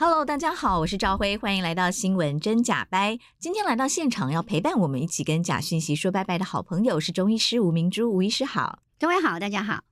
Hello，大家好，我是赵辉，欢迎来到新闻真假掰。今天来到现场要陪伴我们一起跟假讯息说拜拜的好朋友是中医师吴明珠，吴医师好，各位好，大家好。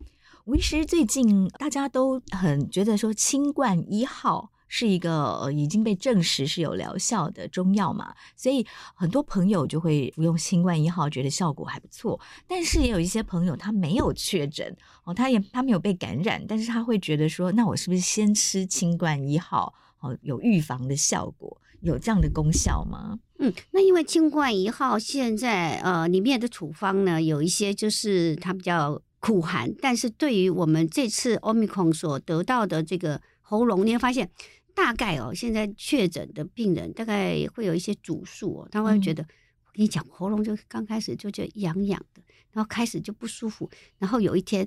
吴医师最近大家都很觉得说清冠一号是一个已经被证实是有疗效的中药嘛，所以很多朋友就会服用清冠一号，觉得效果还不错。但是也有一些朋友他没有确诊哦，他也他没有被感染，但是他会觉得说，那我是不是先吃清冠一号？哦，有预防的效果，有这样的功效吗？嗯，那因为清冠一号现在呃里面的处方呢，有一些就是它比较苦寒，但是对于我们这次 Omicron 所得到的这个喉咙，你会发现大概哦，现在确诊的病人大概会有一些主诉哦，他会觉得、嗯、我跟你讲，喉咙就刚开始就觉得痒痒的，然后开始就不舒服，然后有一天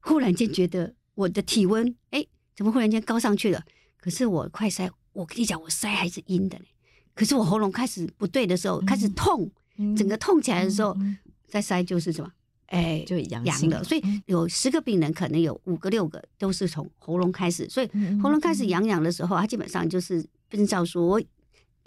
忽然间觉得我的体温哎，怎么忽然间高上去了？可是我快塞，我跟你讲，我塞还是阴的嘞。可是我喉咙开始不对的时候，嗯、开始痛，嗯、整个痛起来的时候，嗯、再塞就是什么？哎，就阳阳的。所以有十个病人，可能有五个、六个都是从喉咙开始。所以喉咙开始痒痒的时候，他基本上就是病灶说。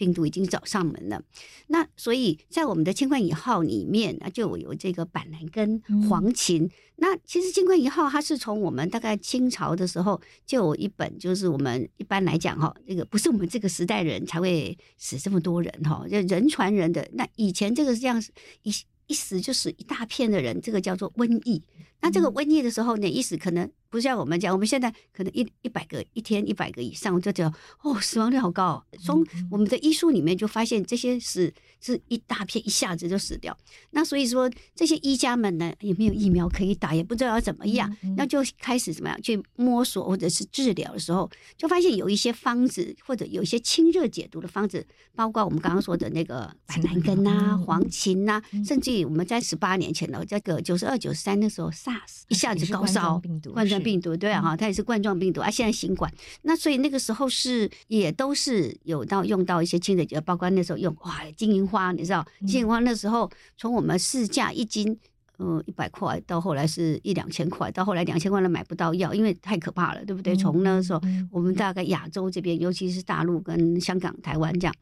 病毒已经找上门了，那所以在我们的清冠一号里面啊，就有这个板蓝根、黄芩。嗯、那其实清冠一号它是从我们大概清朝的时候就有一本，就是我们一般来讲哈，这个不是我们这个时代人才会死这么多人哈，就人传人的。那以前这个是这样，一一死就死一大片的人，这个叫做瘟疫。那这个瘟疫的时候呢，一死可能。不像我们讲，我们现在可能一一百个一天一百个以上，我就觉得哦，死亡率好高。哦从我们的医书里面就发现，这些是是一大片一下子就死掉。那所以说，这些医家们呢，也没有疫苗可以打，也不知道要怎么样，那就开始怎么样去摸索或者是治疗的时候，就发现有一些方子或者有一些清热解毒的方子，包括我们刚刚说的那个板蓝根呐、黄芩呐，甚至于我们在十八年前的这个九十二、九十三那时候 SARS 一下子高烧，冠状。病毒对啊，哈，它也是冠状病毒啊。现在新冠，那所以那个时候是也都是有到用到一些清热，包括那时候用哇金银花，你知道金银花那时候从我们市价一斤。嗯，一百块到后来是一两千块，到后来两千块都买不到药，因为太可怕了，对不对？从那时候，我们大概亚洲这边，尤其是大陆跟香港、台湾这样，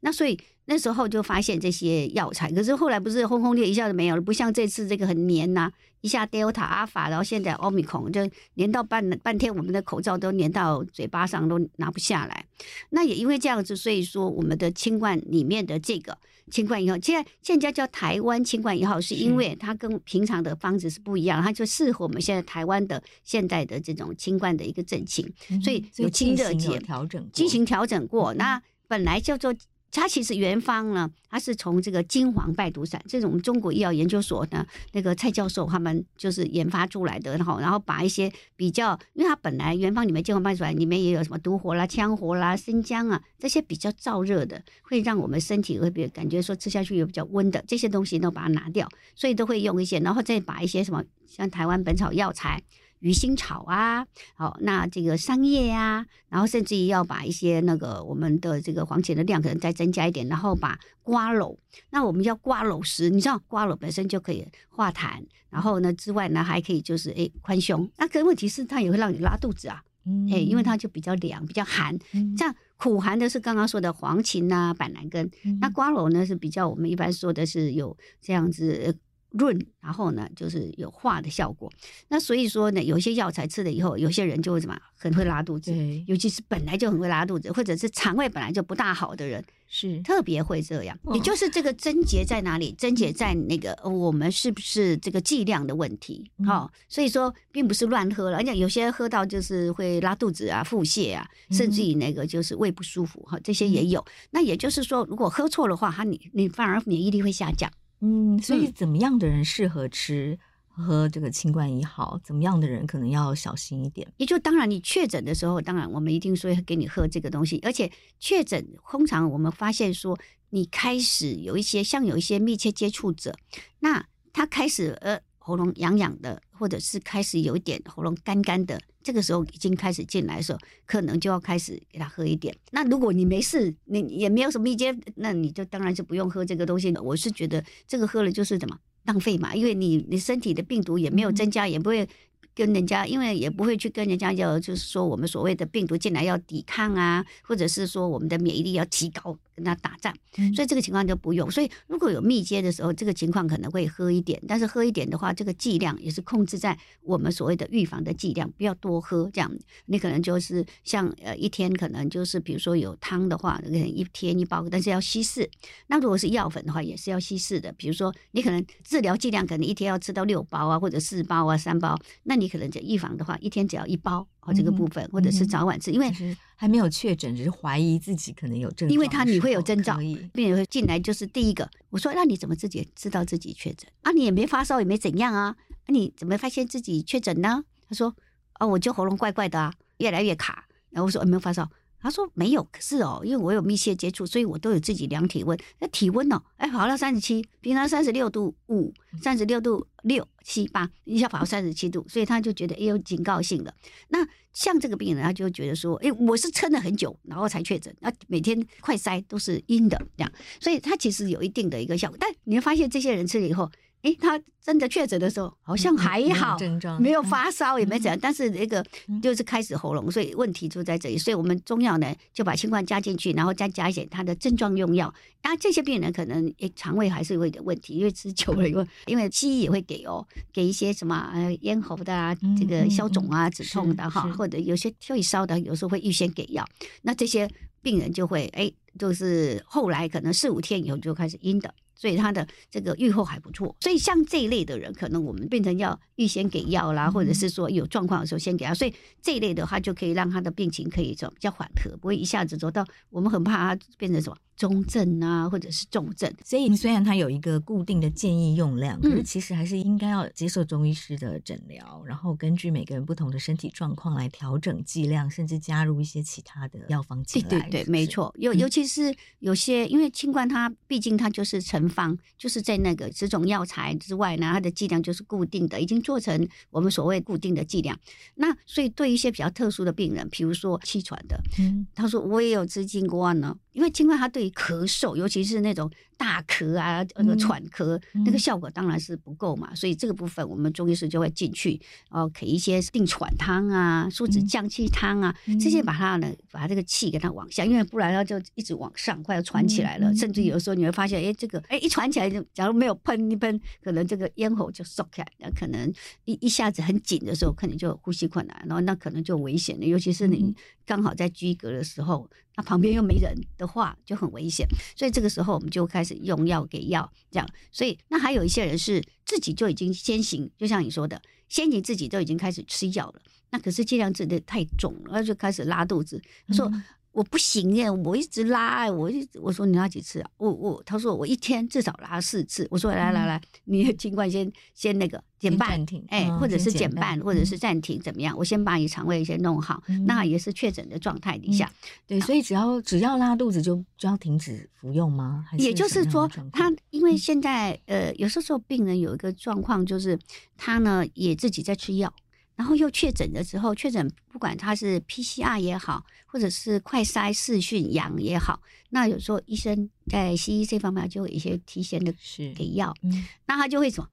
那所以那时候就发现这些药材，可是后来不是轰轰烈一下子没有了，不像这次这个很黏呐、啊，一下 Delta、阿法，然后现在 Omicron 就连到半半天，我们的口罩都连到嘴巴上都拿不下来。那也因为这样子，所以说我们的清冠里面的这个。清冠一号，现在现在叫台湾清冠一号，是因为它跟平常的方子是不一样，它就适合我们现在台湾的现在的这种清冠的一个症情，所以有清热解，调整进行调整过。那本来叫做。它其实原方呢，它是从这个金黄败毒散，这种中国医药研究所呢，那个蔡教授他们就是研发出来的，然后然后把一些比较，因为它本来原方里面金黄败毒散里面也有什么独活啦、羌活啦、生姜啊这些比较燥热的，会让我们身体会比感觉说吃下去也比较温的这些东西都把它拿掉，所以都会用一些，然后再把一些什么像台湾本草药材。鱼腥草啊，好，那这个桑叶呀，然后甚至于要把一些那个我们的这个黄芩的量可能再增加一点，然后把瓜蒌，那我们叫瓜蒌石，你知道瓜蒌本身就可以化痰，然后呢之外呢还可以就是诶宽胸，那可问题是它也会让你拉肚子啊，嗯，诶，因为它就比较凉比较寒，这样苦寒的是刚刚说的黄芩呐、板蓝根，那瓜蒌呢是比较我们一般说的是有这样子。润，然后呢，就是有化的效果。那所以说呢，有些药材吃了以后，有些人就会怎么很会拉肚子，尤其是本来就很会拉肚子，或者是肠胃本来就不大好的人，是特别会这样。哦、也就是这个症结在哪里？症结在那个我们是不是这个剂量的问题？好、嗯，所以说并不是乱喝了，而且有些喝到就是会拉肚子啊、腹泻啊，甚至于那个就是胃不舒服哈，这些也有。嗯、那也就是说，如果喝错的话，它你你反而免疫力会下降。嗯，所以怎么样的人适合吃喝这个清冠一号？怎么样的人可能要小心一点？也就当然，你确诊的时候，当然我们一定说给你喝这个东西。而且确诊，通常我们发现说，你开始有一些像有一些密切接触者，那他开始呃喉咙痒痒的，或者是开始有一点喉咙干干的，这个时候已经开始进来的时候，可能就要开始给他喝一点。那如果你没事，你也没有什么密接，那你就当然是不用喝这个东西了。我是觉得这个喝了就是怎么？浪费嘛，因为你你身体的病毒也没有增加，也不会跟人家，因为也不会去跟人家要，就是说我们所谓的病毒进来要抵抗啊，或者是说我们的免疫力要提高。跟他打仗，所以这个情况就不用。所以如果有密接的时候，这个情况可能会喝一点，但是喝一点的话，这个剂量也是控制在我们所谓的预防的剂量，不要多喝。这样你可能就是像呃一天可能就是比如说有汤的话，可能一天一包，但是要稀释。那如果是药粉的话，也是要稀释的。比如说你可能治疗剂量可能一天要吃到六包啊，或者四包啊，三包，那你可能就预防的话，一天只要一包。哦，这个部分，或者是早晚吃，因为还没有确诊，只是怀疑自己可能有症状。因为他你会有征兆，病人会进来就是第一个。我说，那你怎么自己知道自己确诊啊？你也没发烧，也没怎样啊？那你怎么发现自己确诊呢？他说，啊，我就喉咙怪怪的啊，越来越卡。然后我说，有没有发烧？他说没有，可是哦，因为我有密切接触，所以我都有自己量体温。那体温哦，哎，跑到三十七，平常三十六度五，三十六度六七八，一下跑到三十七度，所以他就觉得哎有警告性的。那像这个病人，他就觉得说，哎，我是撑了很久，然后才确诊，那每天快筛都是阴的这样，所以他其实有一定的一个效果。但你会发现，这些人吃了以后。诶，他真的确诊的时候好像还好，没有发烧也没怎样，但是那个就是开始喉咙，所以问题就在这里。所以我们中药呢就把新冠加进去，然后再加一些他的症状用药。那这些病人可能诶肠胃还是有点问题，因为吃久了以后，因为西医也会给哦，给一些什么呃咽喉的啊，这个消肿啊、止痛的哈，或者有些退烧的，有时候会预先给药。那这些病人就会诶，就是后来可能四五天以后就开始阴的。所以他的这个预后还不错，所以像这一类的人，可能我们变成要预先给药啦，或者是说有状况的时候先给他。所以这一类的话，就可以让他的病情可以说比较缓和，不会一下子走到我们很怕他变成什么。中症啊，或者是重症，所以虽然它有一个固定的建议用量，嗯、可是其实还是应该要接受中医师的诊疗，然后根据每个人不同的身体状况来调整剂量，甚至加入一些其他的药方进来。对对对，是是没错。尤尤其是有些，因为清冠它毕竟它就是成方，就是在那个十种药材之外呢，它的剂量就是固定的，已经做成我们所谓固定的剂量。那所以对一些比较特殊的病人，比如说气喘的，嗯，他说我也有吃清冠呢。因为清冠它对咳嗽，尤其是那种大咳啊、那个喘咳，嗯、那个效果当然是不够嘛。嗯、所以这个部分我们中医师就会进去，哦，给一些定喘汤啊、梳子降气汤啊，嗯、这些把它呢，把这个气给它往下，因为不然它就一直往上，快要喘起来了。嗯、甚至有的时候你会发现，哎，这个哎一喘起来就，假如没有喷一喷，可能这个咽喉就缩起来，那可能一一下子很紧的时候，可能就呼吸困难，然后那可能就危险了。尤其是你刚好在居隔的时候。那旁边又没人的话，就很危险。所以这个时候，我们就开始用药给药，这样。所以那还有一些人是自己就已经先行，就像你说的，先行自己都已经开始吃药了。那可是剂量真的太重了，那就开始拉肚子。他说。嗯我不行耶，我一直拉，我一直我说你拉几次啊？我我他说我一天至少拉四次。我说来来来，你尽管先先那个减半，哎，或者是减半，或者是暂停，怎么样？我先把你肠胃先弄好，那也是确诊的状态底下。对，所以只要只要拉肚子就就要停止服用吗？也就是说，他因为现在呃，有时候病人有一个状况，就是他呢也自己在吃药。然后又确诊的时候，确诊不管他是 PCR 也好，或者是快筛视讯阳也好，那有时候医生在西医这方面就有一些提前的给药，嗯、那他就会什么，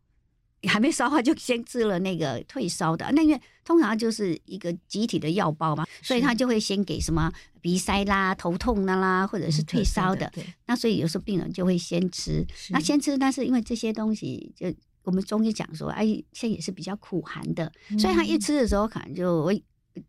还没烧的话就先吃了那个退烧的，那因为通常就是一个集体的药包嘛，所以他就会先给什么鼻塞啦、头痛的啦，或者是退烧的。嗯、那所以有时候病人就会先吃，那先吃，但是因为这些东西就。我们中医讲说，哎，现在也是比较苦寒的，嗯、所以他一吃的时候，可能就胃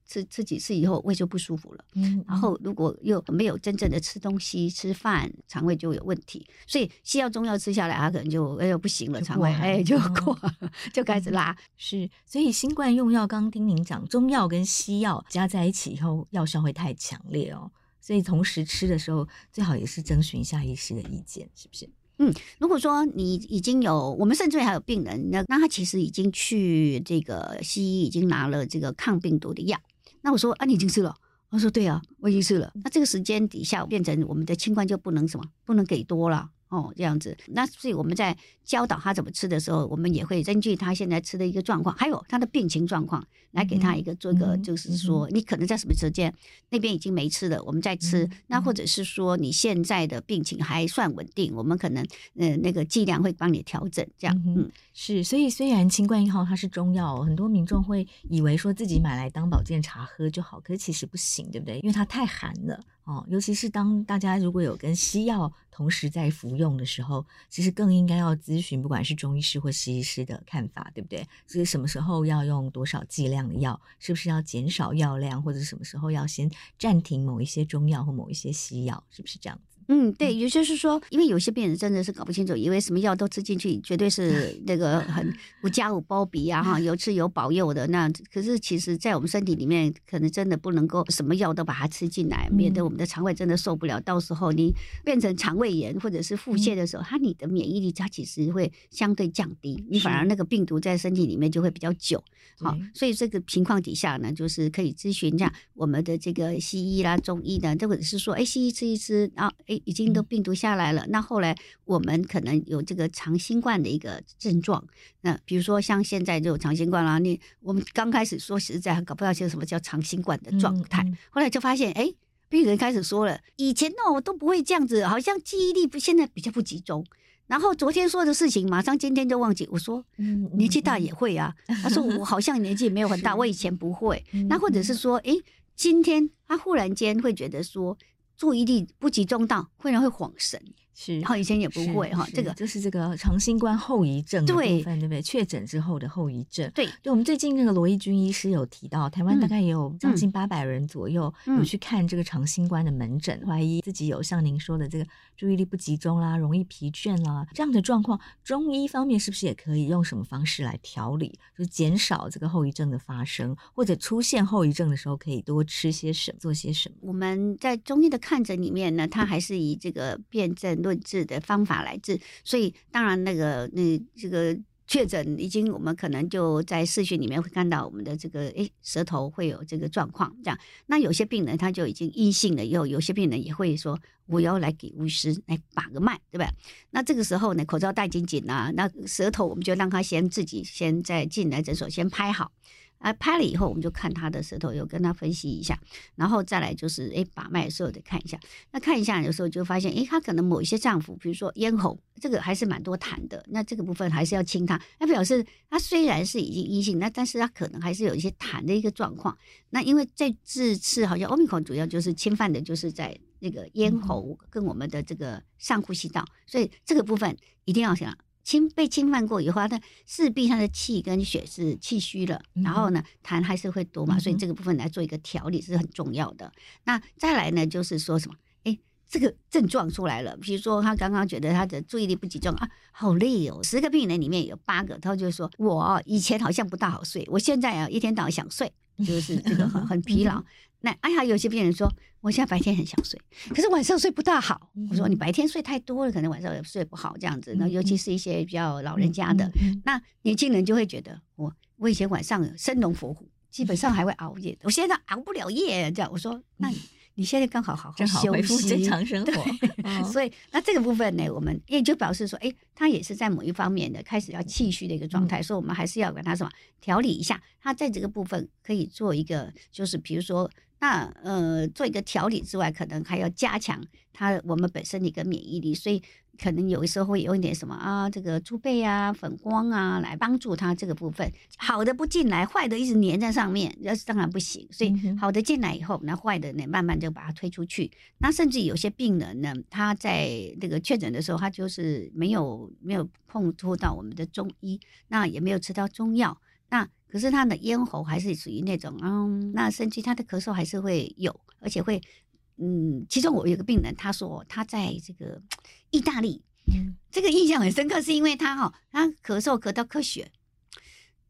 吃吃几次以后，胃就不舒服了。嗯，然后如果又没有真正的吃东西、吃饭，肠胃就有问题。所以西药、中药吃下来，他可能就哎呦不行了，肠胃哎就垮，就开始拉。是，所以新冠用药，刚刚听您讲，中药跟西药加在一起以后，药效会太强烈哦。所以同时吃的时候，最好也是征询一下医师的意见，是不是？嗯，如果说你已经有，我们甚至还有病人，那那他其实已经去这个西医已经拿了这个抗病毒的药，那我说啊，你已经吃了？他说对啊，我已经吃了。那这个时间底下变成我们的清冠就不能什么，不能给多了。哦，这样子，那所以我们在教导他怎么吃的时候，我们也会根据他现在吃的一个状况，还有他的病情状况，来给他一个做一个，就是说，你可能在什么时间那边已经没吃了，我们再吃。那或者是说你现在的病情还算稳定，我们可能呃那个剂量会帮你调整。这样，嗯，是。所以虽然清冠一号它是中药，很多民众会以为说自己买来当保健茶喝就好，可是其实不行，对不对？因为它太寒了。哦，尤其是当大家如果有跟西药同时在服用的时候，其实更应该要咨询，不管是中医师或西医师的看法，对不对？所以什么时候要用多少剂量的药，是不是要减少药量，或者什么时候要先暂停某一些中药或某一些西药，是不是这样子？嗯，对，也就是说，因为有些病人真的是搞不清楚，以为什么药都吃进去，绝对是那个 很无加无包庇啊，哈，有吃有保佑的。那可是其实，在我们身体里面，可能真的不能够什么药都把它吃进来，免得我们的肠胃真的受不了。到时候你变成肠胃炎或者是腹泻的时候，它你的免疫力它其实会相对降低，你反而那个病毒在身体里面就会比较久。好，所以这个情况底下呢，就是可以咨询一下我们的这个西医啦、中医的，或者是说，哎，西医吃一吃，然后哎。已经都病毒下来了，那后来我们可能有这个长新冠的一个症状。那比如说像现在就有长新冠啦，你我们刚开始说实在搞不到些什么叫长新冠的状态，后来就发现，哎，病人开始说了，以前哦我都不会这样子，好像记忆力不现在比较不集中，然后昨天说的事情马上今天就忘记。我说，年纪大也会啊。他说我好像年纪没有很大，我以前不会。那或者是说，哎，今天他忽然间会觉得说。注意力不集中到，会然会恍神。是，然后以前也不会哈，这个就是这个长新冠后遗症的部分，对不对？确诊之后的后遗症。对，对，我们最近那个罗一军医师有提到，台湾大概也有将近八百人左右有去看这个长新冠的门诊，怀疑自己有像您说的这个注意力不集中啦、容易疲倦啦这样的状况。中医方面是不是也可以用什么方式来调理，就减少这个后遗症的发生，或者出现后遗症的时候可以多吃些什么、做些什么？我们在中医的看诊里面呢，它还是以这个辩证。论治的方法来治，所以当然那个那这个确诊已经，我们可能就在视讯里面会看到我们的这个诶舌头会有这个状况，这样。那有些病人他就已经阴性了，以后有些病人也会说我要来给巫师来把个脉，对吧？那这个时候呢，口罩戴紧紧啊，那舌头我们就让他先自己先在进来诊所先拍好。啊，拍了以后，我们就看他的舌头，有跟他分析一下，然后再来就是，哎，把脉的时候得看一下。那看一下，有时候就发现，哎，他可能某一些脏腑，比如说咽喉，这个还是蛮多痰的。那这个部分还是要清它。那表示他虽然是已经阴性，那但是他可能还是有一些痰的一个状况。那因为在这次好像 Omicron 主要就是侵犯的就是在那个咽喉跟我们的这个上呼吸道，所以这个部分一定要想。侵被侵犯过以后，他势必他的气跟血是气虚了，然后呢，痰还是会多嘛，所以这个部分来做一个调理是很重要的。那再来呢，就是说什么？哎，这个症状出来了，比如说他刚刚觉得他的注意力不集中啊，好累哦。十个病人里面有八个，他就说我以前好像不大好睡，我现在啊一天到晚想睡，就是这个很很疲劳。那哎呀，有些病人说，我现在白天很想睡，可是晚上睡不大好。我说你白天睡太多了，可能晚上也睡不好这样子。那尤其是一些比较老人家的，那年轻人就会觉得我我以前晚上生龙活虎，基本上还会熬夜，我现在熬不了夜这样。我说那你。你现在刚好好好休息，正常生活。哦、所以那这个部分呢，我们也就表示说，哎，他也是在某一方面的开始要气虚的一个状态，嗯、所以我们还是要给他什么调理一下。他在这个部分可以做一个，就是比如说，那呃，做一个调理之外，可能还要加强它我们本身的一个免疫力，所以。可能有的时候会有一点什么啊，这个猪背啊、粉光啊，来帮助它这个部分。好的不进来，坏的一直粘在上面，那当然不行。所以好的进来以后，那坏的呢，慢慢就把它推出去。那甚至有些病人呢，他在这个确诊的时候，他就是没有没有碰触到我们的中医，那也没有吃到中药，那可是他的咽喉还是属于那种嗯，那甚至他的咳嗽还是会有，而且会。嗯，其中我有个病人，他说他在这个意大利，嗯，这个印象很深刻，是因为他哈，他咳嗽咳到咳血，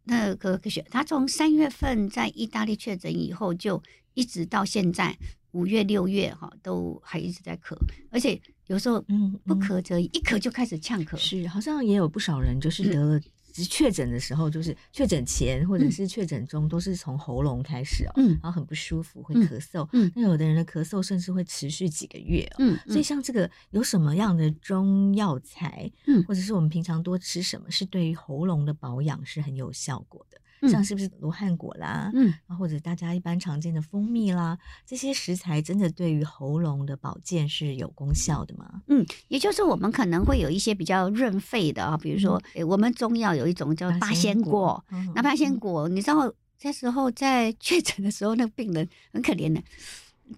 那咳咳血，他从三月份在意大利确诊以后，就一直到现在五月六月哈，都还一直在咳，而且有时候嗯不咳则已，一咳就开始呛咳。是，好像也有不少人就是得了。确诊的时候，就是确诊前或者是确诊中，都是从喉咙开始哦，嗯，然后很不舒服，会咳嗽，嗯，那有的人的咳嗽甚至会持续几个月，嗯，所以像这个有什么样的中药材，嗯，或者是我们平常多吃什么，是对于喉咙的保养是很有效果的。像是不是罗汉果啦，嗯，或者大家一般常见的蜂蜜啦，这些食材真的对于喉咙的保健是有功效的吗？嗯，也就是我们可能会有一些比较润肺的啊，比如说，嗯、我们中药有一种叫八仙果，那八仙果，你知道，那时候在 确诊的时候，那个病人很可怜的。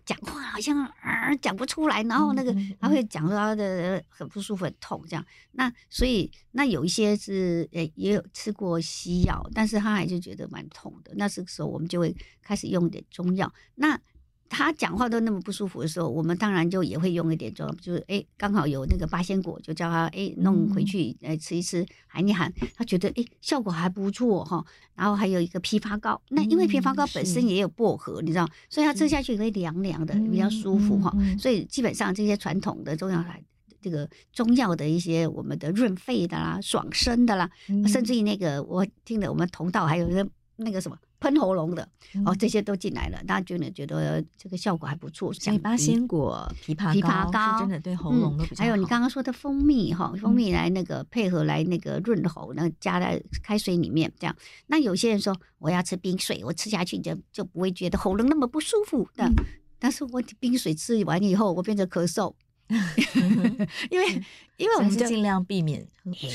讲话好像啊讲不出来，然后那个他会讲到他的很不舒服、很痛这样。那所以那有一些是诶也有吃过西药，但是他还是觉得蛮痛的。那这个时候我们就会开始用点中药。那他讲话都那么不舒服的时候，我们当然就也会用一点中药，就是诶刚好有那个八仙果，就叫他诶弄回去诶吃一吃，含一喊，他觉得诶效果还不错哈。然后还有一个枇杷膏，那因为枇杷膏本身也有薄荷，你知道，所以它吃下去会凉凉的，比较舒服哈。所以基本上这些传统的中药来，这个中药的一些我们的润肺的啦、爽身的啦，甚至于那个我听的我们同道还有那那个什么。喷喉咙的哦，这些都进来了，大家就能觉得这个效果还不错。像八仙果、枇杷枇杷膏真的对喉咙都比较好。还有你刚刚说的蜂蜜哈，蜂蜜来那个配合来那个润喉，那加在开水里面这样。那有些人说我要吃冰水，我吃下去就就不会觉得喉咙那么不舒服的。但是我冰水吃完以后，我变成咳嗽，因为因为我们尽量避免，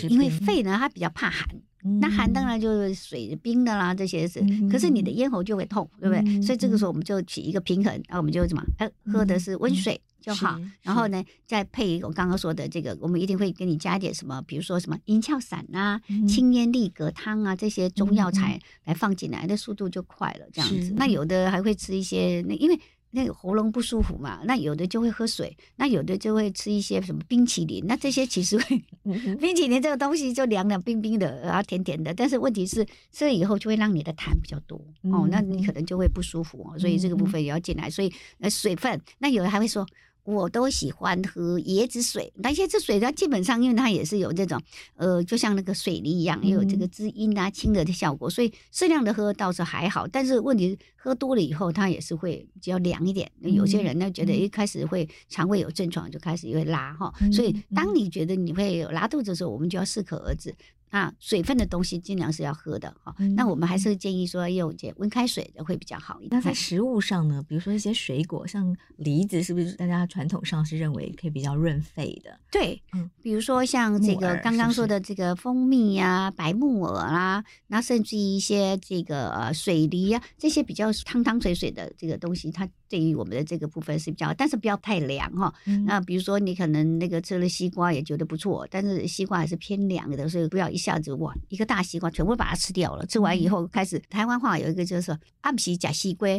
因为肺呢它比较怕寒。那寒当然就是水冰的啦，这些是，可是你的咽喉就会痛，对不对？所以这个时候我们就取一个平衡，然后我们就什么，呃，喝的是温水就好。然后呢，再配一个我刚刚说的这个，我们一定会给你加一点什么，比如说什么银翘散啊、清咽利格汤啊这些中药材来放进来，那速度就快了。这样子，那有的还会吃一些，那因为。那个喉咙不舒服嘛，那有的就会喝水，那有的就会吃一些什么冰淇淋，那这些其实会，冰淇淋这个东西就凉凉冰冰的，然后甜甜的，但是问题是吃了以后就会让你的痰比较多哦，那你可能就会不舒服哦，所以这个部分也要进来，所以呃水分，那有的还会说。我都喜欢喝椰子水，那椰子水它基本上因为它也是有这种，呃，就像那个水梨一样，也有这个滋阴啊、清热的效果，所以适量的喝倒是还好。但是问题喝多了以后，它也是会比较凉一点。有些人呢觉得一开始会肠胃有症状，就开始会拉哈。所以当你觉得你会有拉肚子的时候，我们就要适可而止。啊，水分的东西尽量是要喝的哈。嗯、那我们还是建议说用这温开水的会比较好一点。那在食物上呢，比如说一些水果，像梨子，是不是大家传统上是认为可以比较润肺的？对，嗯，比如说像这个刚刚说的这个蜂蜜呀、啊、白木耳啦，那甚至一些这个呃水梨呀、啊，这些比较汤汤水水的这个东西，它。对于我们的这个部分是比较，但是不要太凉哈。嗯、那比如说你可能那个吃了西瓜也觉得不错，但是西瓜还是偏凉的，所以不要一下子哇一个大西瓜全部把它吃掉了。吃完以后开始台湾话有一个就是暗皮假西瓜。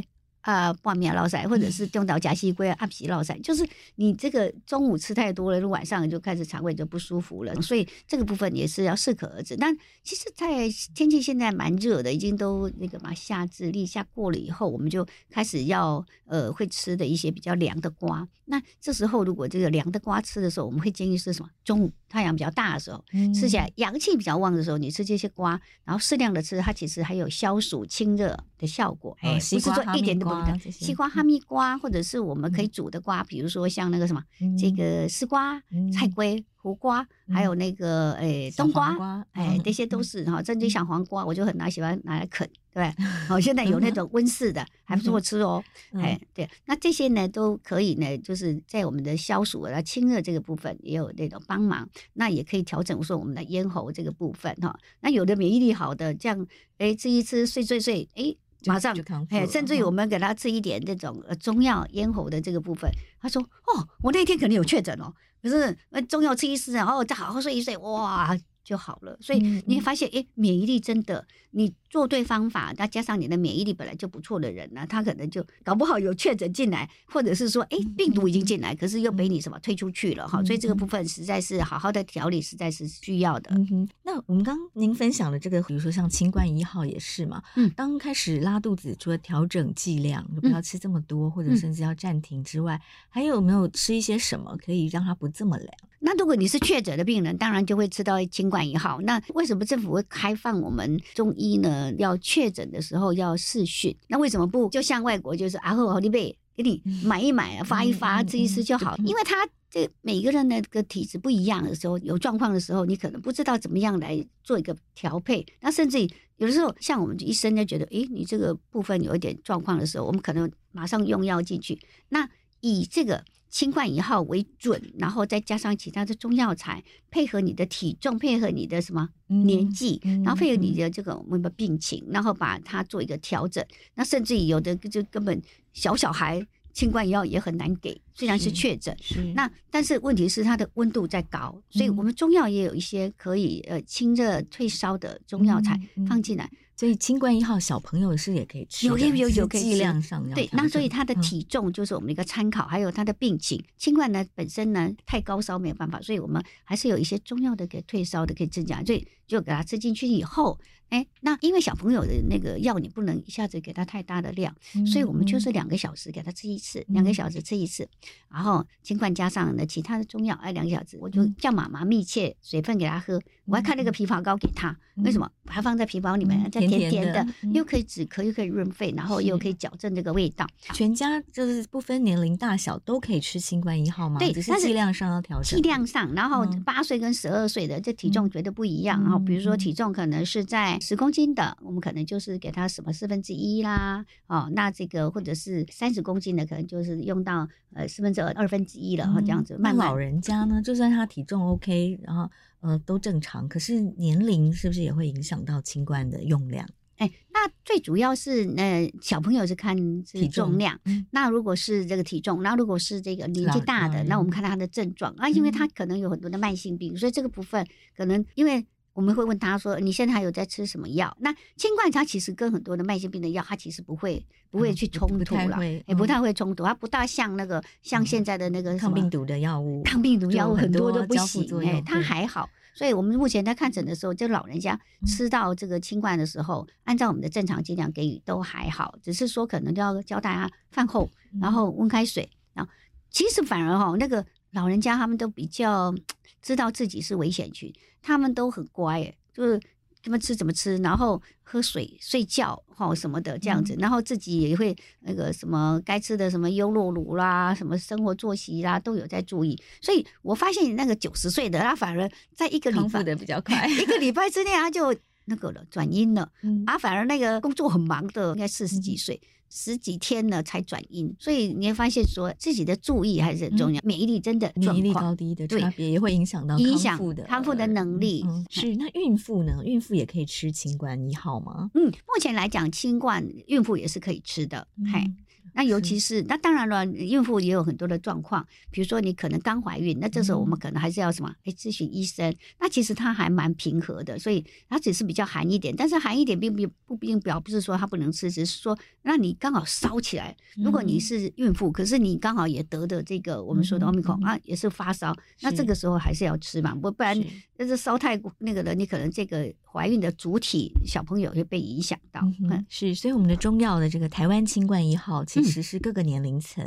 啊，拌面烙赛，或者是中岛夹西龟阿皮烙赛，就是你这个中午吃太多了，晚上就开始肠胃就不舒服了，所以这个部分也是要适可而止。但其实，在天气现在蛮热的，已经都那个嘛夏至立夏过了以后，我们就开始要呃会吃的一些比较凉的瓜。那这时候如果这个凉的瓜吃的时候，我们会建议是什么？中午太阳比较大的时候，吃起来阳气比较旺的时候，你吃这些瓜，然后适量的吃，它其实还有消暑清热的效果。哎，不是说一点都不。西瓜、哈密瓜，或者是我们可以煮的瓜，比如说像那个什么，这个丝瓜、菜龟。胡瓜，还有那个诶冬瓜，哎，这些都是哈，甚至小黄瓜，我就很拿喜欢拿来啃，对，好，现在有那种温室的，还不错吃哦，哎，对，那这些呢都可以呢，就是在我们的消暑啊、清热这个部分也有那种帮忙，那也可以调整说我们的咽喉这个部分哈。那有的免疫力好的，这样哎吃一吃睡睡睡，哎，马上哎，甚至于我们给他吃一点这种中药咽喉的这个部分，他说哦，我那天肯定有确诊哦。可是，中药吃一吃，然后再好好睡一睡，哇，就好了。所以你会发现，哎，免疫力真的，你做对方法，再加上你的免疫力本来就不错的人呢，他可能就搞不好有确诊进来，或者是说，哎，病毒已经进来，可是又被你什么推出去了哈。所以这个部分实在是好好的调理，实在是需要的。嗯哼。那我们刚刚您分享的这个，比如说像清冠一号也是嘛，嗯，刚开始拉肚子，除了调整剂量，就不要吃这么多，或者甚至要暂停之外，还有没有吃一些什么可以让它不这么凉？那如果你是确诊的病人，当然就会吃到清冠一号。那为什么政府会开放我们中医呢？要确诊的时候要试训，那为什么不就像外国就是啊，好利贝给你买一买，发一发，吃一吃就好？因为他这每个人的个体质不一样的时候，有状况的时候，你可能不知道怎么样来做一个调配。那甚至有的时候，像我们医生就觉得，诶，你这个部分有一点状况的时候，我们可能马上用药进去。那以这个。清冠一号为准，然后再加上其他的中药材，配合你的体重，配合你的什么年纪，嗯、然后配合你的这个我们的病情，然后把它做一个调整。那甚至于有的就根本小小孩清冠一号也很难给，虽然是确诊，是那但是问题是它的温度在高，所以我们中药也有一些可以呃清热退烧的中药材放进来。所以清冠一号小朋友是也可以吃，有有有有可以吃。剂量上对，那所以他的体重就是我们的一个参考，嗯、还有他的病情。清冠呢本身呢太高烧没有办法，所以我们还是有一些中药的可以退烧的可以增加，所以就给他吃进去以后，哎，那因为小朋友的那个药你不能一下子给他太大的量，嗯、所以我们就是两个小时给他吃一次，两、嗯、个小时吃一次，然后清冠加上呢其他的中药，哎，两个小时我就叫妈妈密切水分给他喝，我还看那个枇杷膏给他，嗯、为什么？还放在皮包里面，再甜甜的，又可以止咳，又可以润肺，然后又可以矫正这个味道。全家就是不分年龄大小都可以吃新冠一号吗？对，只是剂量上要调整。剂量上，然后八岁跟十二岁的这体重绝对不一样。然后比如说体重可能是在十公斤的，我们可能就是给他什么四分之一啦。哦，那这个或者是三十公斤的，可能就是用到呃四分之二二分之一了。哈，这样子。那老人家呢，就算他体重 OK，然后。呃，都正常，可是年龄是不是也会影响到清冠的用量？哎，那最主要是呃，小朋友是看体重量。嗯、那如果是这个体重，那如果是这个年纪大的，那我们看他的症状啊，因为他可能有很多的慢性病，嗯、所以这个部分可能因为我们会问他说，你现在还有在吃什么药？那清冠它其实跟很多的慢性病的药，它其实不会不会去冲突了，嗯、也不太会冲突，它不大像那个像现在的那个抗病毒的药物，抗病毒药物很多都不行，哎，它还好。所以我们目前在看诊的时候，就老人家吃到这个清冠的时候，按照我们的正常剂量给予都还好，只是说可能都要教大家饭后，然后温开水。然后其实反而哈，那个老人家他们都比较知道自己是危险群，他们都很乖，诶，就是。怎么吃怎么吃，然后喝水、睡觉哈什么的这样子，然后自己也会那个什么该吃的什么优酪乳啦，什么生活作息啦都有在注意。所以我发现那个九十岁的他反而在一个礼拜的比较快，一个礼拜之内他就那个了转阴了，啊反而那个工作很忙的应该四十几岁。十几天了才转阴，所以你会发现说自己的注意还是很重要。免疫力真的免疫力高低的差别也会影响到康复的康复的能力。是那孕妇呢？孕妇也可以吃清冠一号吗？嗯，目前来讲，清冠孕妇也是可以吃的。嘿。那尤其是，是那当然了，孕妇也有很多的状况，比如说你可能刚怀孕，那这时候我们可能还是要什么？哎，咨询医生。那其实它还蛮平和的，所以它只是比较寒一点，但是寒一点并不不并表不是说它不能吃，只是说那你刚好烧起来。如果你是孕妇，可是你刚好也得的这个我们说的奥密克戎啊，也是发烧，那这个时候还是要吃嘛，不不然那是烧太那个了，你可能这个怀孕的主体小朋友会被影响到。嗯，是，所以我们的中药的这个台湾清冠一号其实。其实是各个年龄层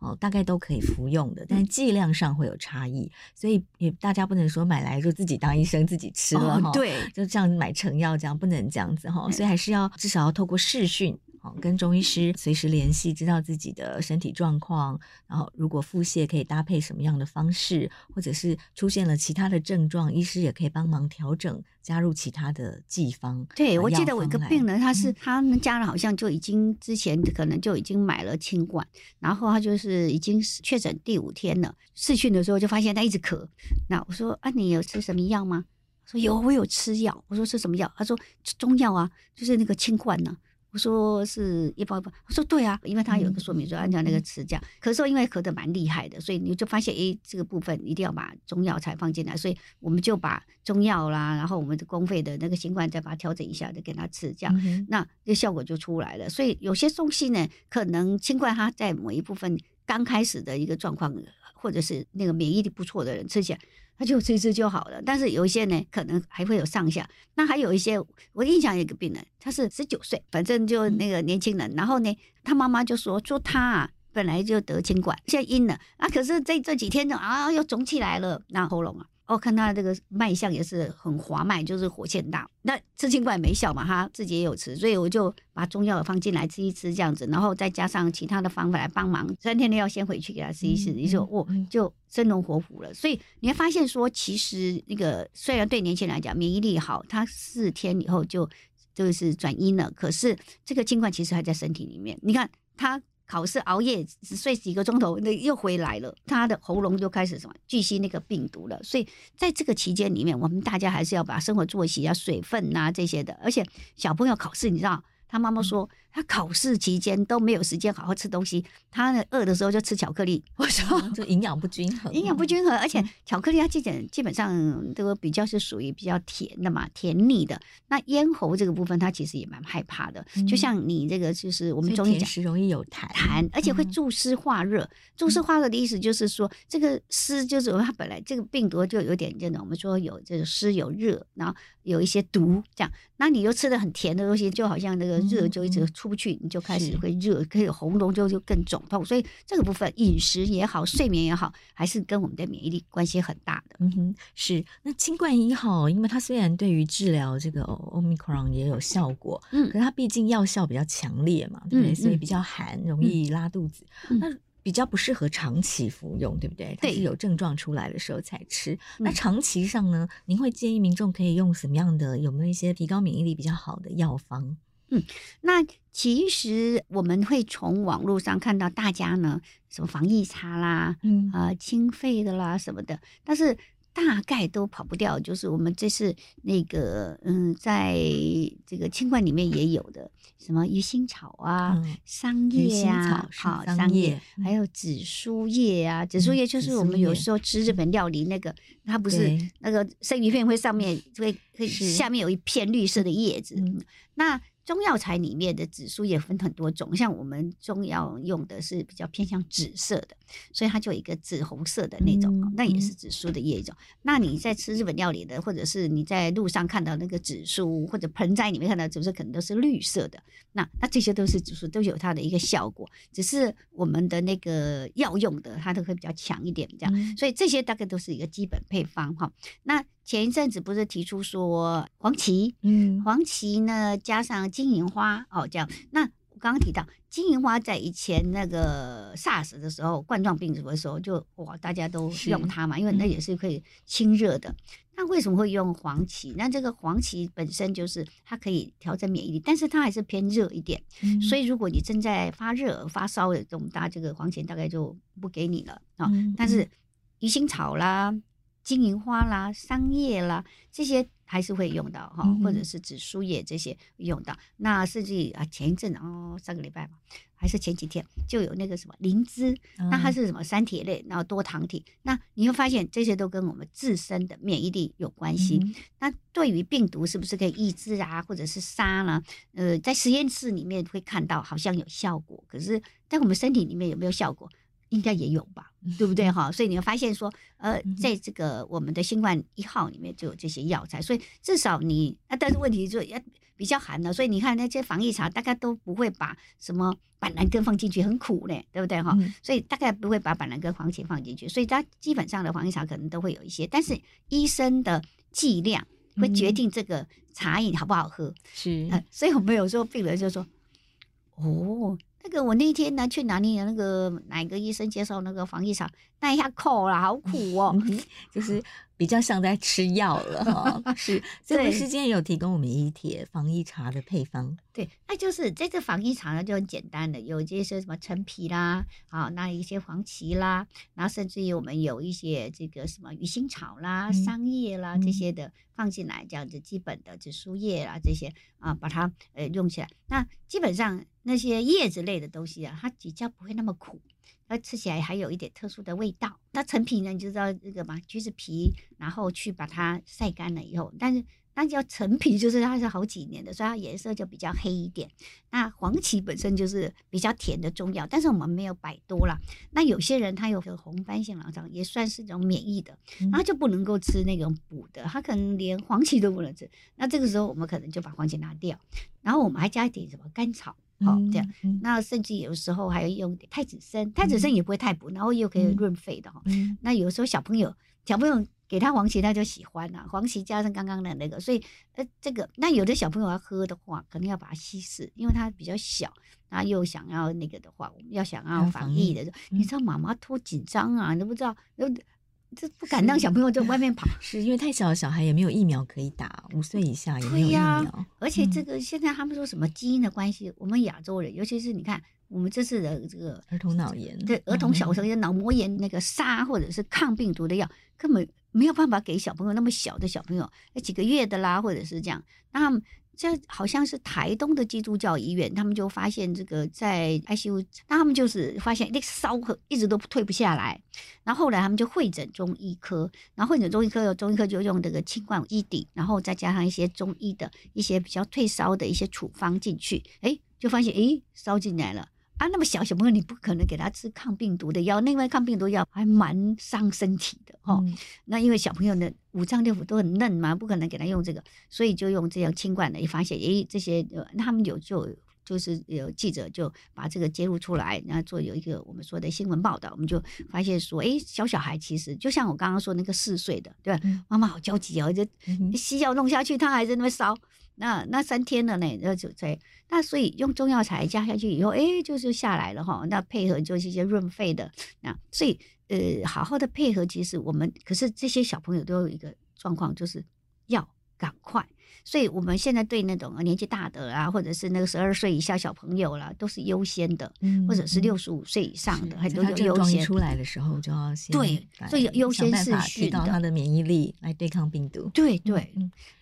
哦，大概都可以服用的，但剂量上会有差异，所以也大家不能说买来就自己当医生自己吃了哈，哦，对，就这样买成药这样不能这样子哈，所以还是要至少要透过视讯。跟中医师随时联系，知道自己的身体状况。然后，如果腹泻可以搭配什么样的方式，或者是出现了其他的症状，医师也可以帮忙调整，加入其他的剂方。对，我记得我一个病人，他是他们家人好像就已经之前可能就已经买了清冠，然后他就是已经确诊第五天了。视讯的时候就发现他一直咳。那我说啊，你有吃什么药吗？说有，我有吃药。我说吃什么药？他说中药啊，就是那个清冠呢。我说是一包一包，我说对啊，因为它有一个说明说，按照那个吃这样。咳嗽因为咳得蛮厉害的，所以你就发现，哎，这个部分一定要把中药材放进来，所以我们就把中药啦，然后我们的公费的那个新冠再把它调整一下，再给他吃，这样，嗯、那这效果就出来了。所以有些东西呢，可能清冠它在某一部分刚开始的一个状况，或者是那个免疫力不错的人吃起来。他就吃一吃就好了，但是有一些呢，可能还会有上下。那还有一些，我印象有一个病人，他是十九岁，反正就那个年轻人。然后呢，他妈妈就说说他啊，本来就得清管，现在阴了啊，可是这这几天呢啊，又肿起来了，那喉咙啊。哦，看他这个脉象也是很滑脉，就是火气很大。那吃清冠没效嘛，他自己也有吃，所以我就把中药放进来吃一吃这样子，然后再加上其他的方法来帮忙。三天内要先回去给他吃一吃，你说哦，就生龙活虎了。所以你会发现说，其实那个虽然对年轻人来讲免疫力好，他四天以后就就是转阴了，可是这个清冠其实还在身体里面。你看他。考试熬夜只睡几个钟头，那又回来了，他的喉咙就开始什么聚集那个病毒了。所以在这个期间里面，我们大家还是要把生活作息啊、水分呐这些的，而且小朋友考试，你知道。他妈妈说，他考试期间都没有时间好好吃东西，他饿的时候就吃巧克力。我说，这营养不均衡，营养不均衡，而且巧克力它基本基本上都比较是属于比较甜的嘛，甜腻的。那咽喉这个部分，他其实也蛮害怕的。就像你这个，就是我们中医讲，容易有痰，痰，而且会助湿化热。助湿化热的意思就是说，这个湿就是它本来这个病毒就有点这种，我们说有这个湿有热，然后有一些毒这样。那你又吃的很甜的东西，就好像那个。热就一直出不去，你就开始会热，可以喉咙就就更肿痛。所以这个部分饮食也好，睡眠也好，还是跟我们的免疫力关系很大的。嗯哼，是。那新冠一号，因为它虽然对于治疗这个 Omicron 也有效果，嗯，可是它毕竟药效比较强烈嘛，对不对？嗯、所以比较寒，容易拉肚子。嗯、那比较不适合长期服用，对不对？它是有症状出来的时候才吃。那长期上呢，您会建议民众可以用什么样的？有没有一些提高免疫力比较好的药方？嗯，那其实我们会从网络上看到大家呢，什么防疫茶啦，嗯。啊、呃，清肺的啦什么的，但是大概都跑不掉，就是我们这是那个嗯，在这个清冠里面也有的，什么鱼腥草啊、嗯、桑叶啊，好桑叶，还有紫苏叶啊，紫苏叶就是我们有时候吃日本料理那个，它不是那个生鱼片会上面 会会下面有一片绿色的叶子，嗯，那。中药材里面的紫苏叶分很多种，像我们中药用的是比较偏向紫色的，所以它就有一个紫红色的那种，嗯、那也是紫苏的叶一种。那你在吃日本料理的，或者是你在路上看到那个紫苏，或者盆栽里面看到紫苏，可能都是绿色的。那那这些都是紫苏，都有它的一个效果，只是我们的那个药用的，它都会比较强一点，这样。嗯、所以这些大概都是一个基本配方哈。那前一阵子不是提出说黄芪，嗯，黄芪呢加上金银花哦，这样。那我刚刚提到金银花在以前那个 SARS 的时候，冠状病毒的时候就哇，大家都用它嘛，因为那也是可以清热的。嗯、那为什么会用黄芪？那这个黄芪本身就是它可以调整免疫力，但是它还是偏热一点。嗯、所以如果你正在发热发烧的这种大，这个黄芪大概就不给你了啊。但是鱼腥草啦。金银花啦、桑叶啦，这些还是会用到哈，或者是紫苏叶这些用到。那甚至啊，前一阵哦，上个礼拜吧，还是前几天，就有那个什么灵芝，嗯、那它是什么三铁类，然后多糖体。那你会发现这些都跟我们自身的免疫力有关系。嗯、那对于病毒是不是可以抑制啊，或者是杀呢？呃，在实验室里面会看到好像有效果，可是在我们身体里面有没有效果？应该也有吧，对不对哈？所以你会发现说，呃，在这个我们的新冠一号里面就有这些药材，所以至少你啊，但是问题就要比较寒了，所以你看那些防疫茶，大概都不会把什么板蓝根放进去，很苦嘞，对不对哈？所以大概不会把板蓝根、黄芪放进去，所以它基本上的防疫茶可能都会有一些，但是医生的剂量会决定这个茶饮好不好喝，是、呃，所以我们有时候病人就说，哦。那个我那天呢去哪里？那个哪个医生介绍那个防疫厂，那一下扣了，好苦哦。就是比较像在吃药了哈。是，所以我们今天有提供我们一帖防疫茶的配方。对，那就是这个防疫茶呢就很简单的，有这些什么陈皮啦，啊，那一些黄芪啦，然后甚至于我们有一些这个什么鱼腥草啦、桑叶啦、嗯、这些的放进来，这样子基本的紫苏叶啊这些啊，把它呃用起来。那基本上那些叶子类的东西啊，它比较不会那么苦。它吃起来还有一点特殊的味道。那陈皮呢，你就知道这个嘛，橘子皮，然后去把它晒干了以后，但是那叫陈皮，就是它是好几年的，所以它颜色就比较黑一点。那黄芪本身就是比较甜的中药，但是我们没有摆多了。那有些人他有个红斑性狼疮，也算是一种免疫的，然后就不能够吃那种补的，他可能连黄芪都不能吃。那这个时候我们可能就把黄芪拿掉，然后我们还加一点什么甘草。好，这样，那甚至有时候还要用点太子参，太子参也不会太补，然后又可以润肺的哈。那有时候小朋友，小朋友给他黄芪，他就喜欢了，黄芪加上刚刚的那个，所以呃，这个那有的小朋友要喝的话，可能要把它稀释，因为他比较小，那又想要那个的话，我们要想要防疫的时候，你知道妈妈多紧张啊，你都不知道。这不敢让小朋友在外面跑，是因为太小的小孩也没有疫苗可以打，五岁以下也没有疫苗。啊、而且这个现在他们说什么基因的关系，嗯、我们亚洲人，尤其是你看我们这次的这个儿童脑炎，对儿童小时候脑膜炎那个杀或者是抗病毒的药，根本没有办法给小朋友那么小的小朋友，几个月的啦，或者是这样，那。这好像是台东的基督教医院，他们就发现这个在 ICU，那他们就是发现那个烧一直都退不下来，然后后来他们就会诊中医科，然后会诊中医科，中医科就用这个清冠一滴，然后再加上一些中医的一些比较退烧的一些处方进去，哎，就发现哎烧进来了。啊，那么小小朋友你不可能给他吃抗病毒的药，另外抗病毒药还蛮伤身体的哦。嗯、那因为小朋友的五脏六腑都很嫩嘛，不可能给他用这个，所以就用这样清冠的。也发现，诶，这些那他们有就就是有记者就把这个揭露出来，然后做有一个我们说的新闻报道，我们就发现说，诶，小小孩其实就像我刚刚说那个四岁的，对吧？嗯、妈妈好焦急哦，就西药弄下去，他还在那边烧。那那三天了呢，那就在那，所以用中药材加下去以后，哎，就是下来了哈。那配合就是一些润肺的，那所以呃，好好的配合，其实我们可是这些小朋友都有一个状况，就是要赶快。所以我们现在对那种年纪大的啊，或者是那个十二岁以下小朋友啦，都是优先的，或者是六十五岁以上的，很多有优先出来的时候就要先对，所以优先是提高他的免疫力来对抗病毒。对对，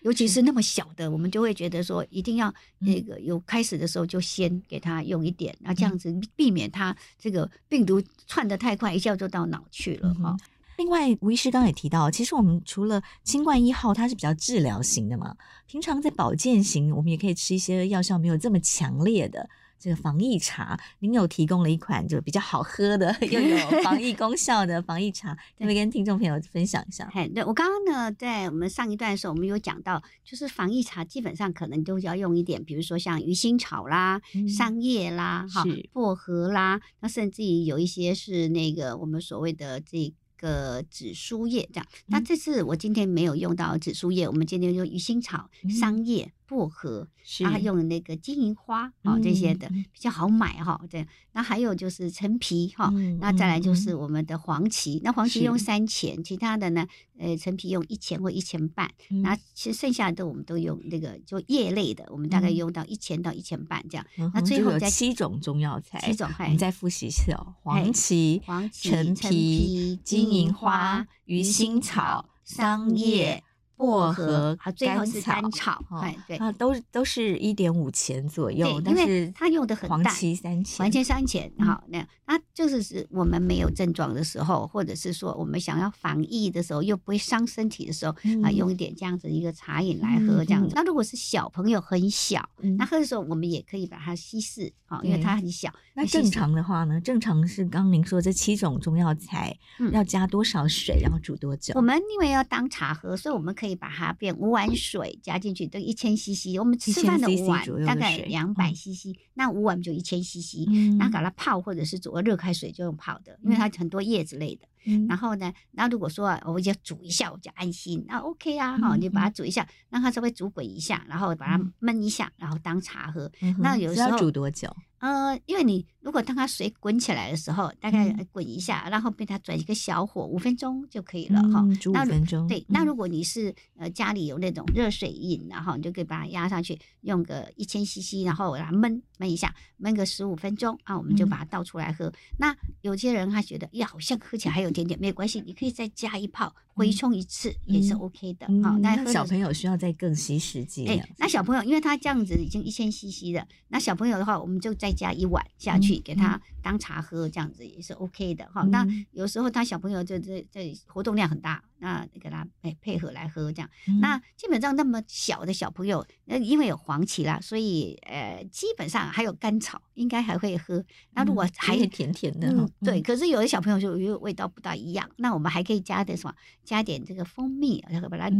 尤其是那么小的，我们就会觉得说一定要那个有开始的时候就先给他用一点，那这样子避免他这个病毒窜得太快，一下就到脑去了哈。另外，吴医师刚刚也提到，其实我们除了新冠一号，它是比较治疗型的嘛，平常在保健型，我们也可以吃一些药效没有这么强烈的这个防疫茶。您有提供了一款就比较好喝的，又有 防疫功效的防疫茶，可不可以跟听众朋友分享一下？对，我刚刚呢，在我们上一段的时候，我们有讲到，就是防疫茶基本上可能都要用一点，比如说像鱼腥草啦、桑叶啦、哈、嗯、薄荷啦，那甚至于有一些是那个我们所谓的这个。紫苏叶这样，那这次我今天没有用到紫苏叶，我们今天用鱼腥草、桑叶。薄荷，然后用那个金银花啊这些的比较好买哈，这样。那还有就是陈皮哈，那再来就是我们的黄芪，那黄芪用三钱，其他的呢，呃，陈皮用一钱或一钱半。那其实剩下的我们都用那个就叶类的，我们大概用到一钱到一钱半这样。那最后再七种中药材，七种，我们再复习一次哦：黄芪、黄芪、陈皮、金银花、鱼腥草、桑叶。薄荷，好，最后是甘草，哎，对，啊，都都是一点五钱左右，因为它用的很淡，黄芪三钱，黄芪三钱，好，那那就是是我们没有症状的时候，或者是说我们想要防疫的时候，又不会伤身体的时候，啊，用一点这样子一个茶饮来喝，这样子。那如果是小朋友很小，那喝的时候我们也可以把它稀释，好，因为它很小。那正常的话呢？正常是刚您说这七种中药材要加多少水，然后煮多久？我们因为要当茶喝，所以我们可以。可以把它变五碗水加进去，都一千 CC。我们吃饭的碗大概两百 CC，那五碗就一千 CC。那把它泡或者是煮个热开水就用泡的，因为它很多叶子类的。然后呢，那如果说我就煮一下，我就安心，那 OK 啊，哈，你把它煮一下，让它稍微煮滚一下，然后把它焖一下，然后当茶喝。那有时候煮多久？呃，因为你如果当它水滚起来的时候，大概滚一下，然后被它转一个小火，五分钟就可以了哈。煮五分钟。对，那如果你是呃家里有那种热水饮，然后你就可以把它压上去，用个一千 CC，然后把它焖焖一下，焖个十五分钟啊，我们就把它倒出来喝。那有些人他觉得呀，好像喝起来还有点点，没关系，你可以再加一泡，回冲一次也是 OK 的。好，那小朋友需要再更稀释剂。哎，那小朋友因为他这样子已经一千 CC 了，那小朋友的话，我们就再加一碗下去给他当茶喝，这样子也是 OK 的哈。那有时候他小朋友这这这活动量很大。那给他配配合来喝，这样。嗯、那基本上那么小的小朋友，那因为有黄芪啦，所以呃，基本上还有甘草，应该还会喝。那如果还、嗯、甜甜的，嗯，对。可是有的小朋友就因为味道不大一样，那我们还可以加点什么？加点这个蜂蜜，然后把它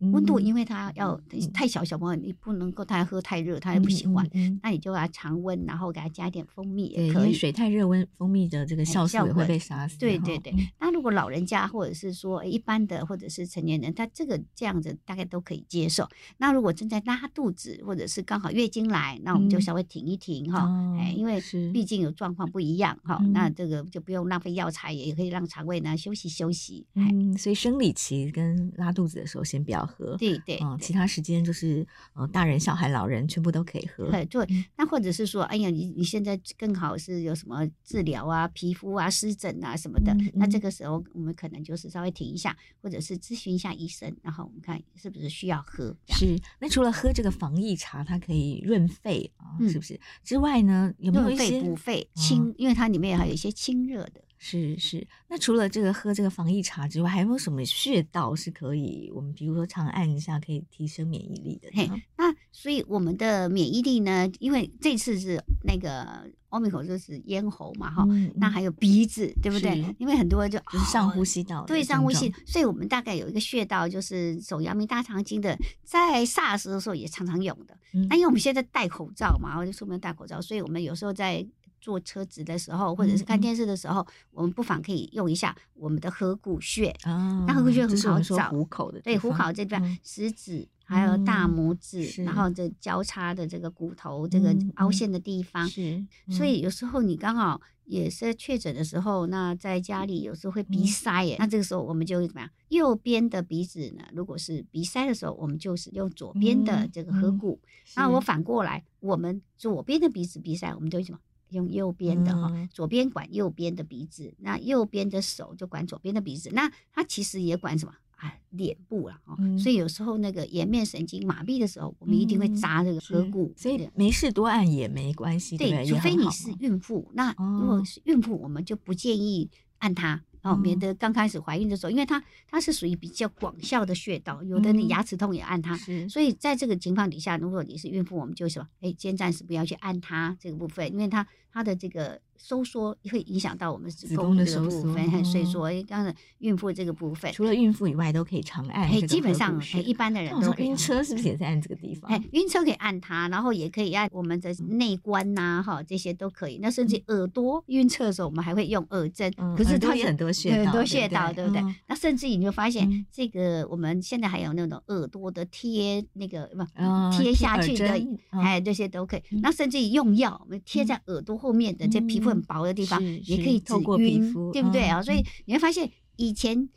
温度，因为它要太小小朋友，你不能够他喝太热，他也不喜欢。嗯、那你就把它常温，然后给他加点蜂蜜也可以。水太热温，蜂蜜的这个酵素也会被杀死。对对对。那如果老人家或者是说一般。的或者是成年人，他这个这样子大概都可以接受。那如果正在拉肚子，或者是刚好月经来，那我们就稍微停一停哈，哎，因为毕竟有状况不一样哈。那这个就不用浪费药材，也可以让肠胃呢休息休息。嗯，所以生理期跟拉肚子的时候先不要喝。对对，嗯，其他时间就是呃，大人、小孩、老人全部都可以喝。对对，那或者是说，哎呀，你你现在更好是有什么治疗啊，皮肤啊湿疹啊什么的，那这个时候我们可能就是稍微停一下。或者是咨询一下医生，然后我们看是不是需要喝。是，那除了喝这个防疫茶，它可以润肺啊，是不是？之外呢，有没有一些润肺补肺清？因为它里面还有一些清热的。是是。那除了这个喝这个防疫茶之外，还有没有什么穴道是可以我们比如说长按一下可以提升免疫力的？嘿，那所以我们的免疫力呢？因为这次是那个。欧米克就是咽喉嘛，哈、嗯，那还有鼻子，对不对？因为很多就就是上呼吸道，对，上呼吸，所以我们大概有一个穴道，就是走阳明大肠经的，在 SARS 的时候也常常用的。那、嗯、因为我们现在戴口罩嘛，我就出门戴口罩，所以我们有时候在坐车子的时候，或者是看电视的时候，嗯、我们不妨可以用一下我们的合谷穴啊。那合谷穴很好找，虎口的，对，虎口这边、嗯、食指。还有大拇指，嗯、然后这交叉的这个骨头，嗯、这个凹陷的地方，是。嗯、所以有时候你刚好也是确诊的时候，那在家里有时候会鼻塞耶，嗯、那这个时候我们就怎么样？右边的鼻子呢？如果是鼻塞的时候，我们就是用左边的这个合谷。那、嗯、我反过来，我们左边的鼻子鼻塞，我们就什么？用右边的哈，嗯、左边管右边的鼻子，那右边的手就管左边的鼻子。那它其实也管什么啊？脸部了哦，所以有时候那个颜面神经麻痹的时候，我们一定会扎这个合谷，所以没事多按也没关系，对，除非你是孕妇。那如果是孕妇，我们就不建议按它哦，免得刚开始怀孕的时候，因为它它是属于比较广效的穴道，有的你牙齿痛也按它。所以在这个情况底下，如果你是孕妇，我们就什么，哎，先暂时不要去按它这个部分，因为它它的这个。收缩会影响到我们子宫的这个部分，所以说刚才孕妇这个部分，除了孕妇以外都可以常按。基本上一般的人都。晕车是不是也在按这个地方？哎，晕车可以按它，然后也可以按我们的内关呐，哈，这些都可以。那甚至耳朵晕车的时候，我们还会用耳针。可是它有很多穴道，很多穴道，对不对？那甚至你就发现，这个我们现在还有那种耳朵的贴那个不贴下去的，哎，这些都可以。那甚至用药，我们贴在耳朵后面的这皮肤很薄的地方。也可以透过皮肤，对不对啊？嗯、所以你会发现，以前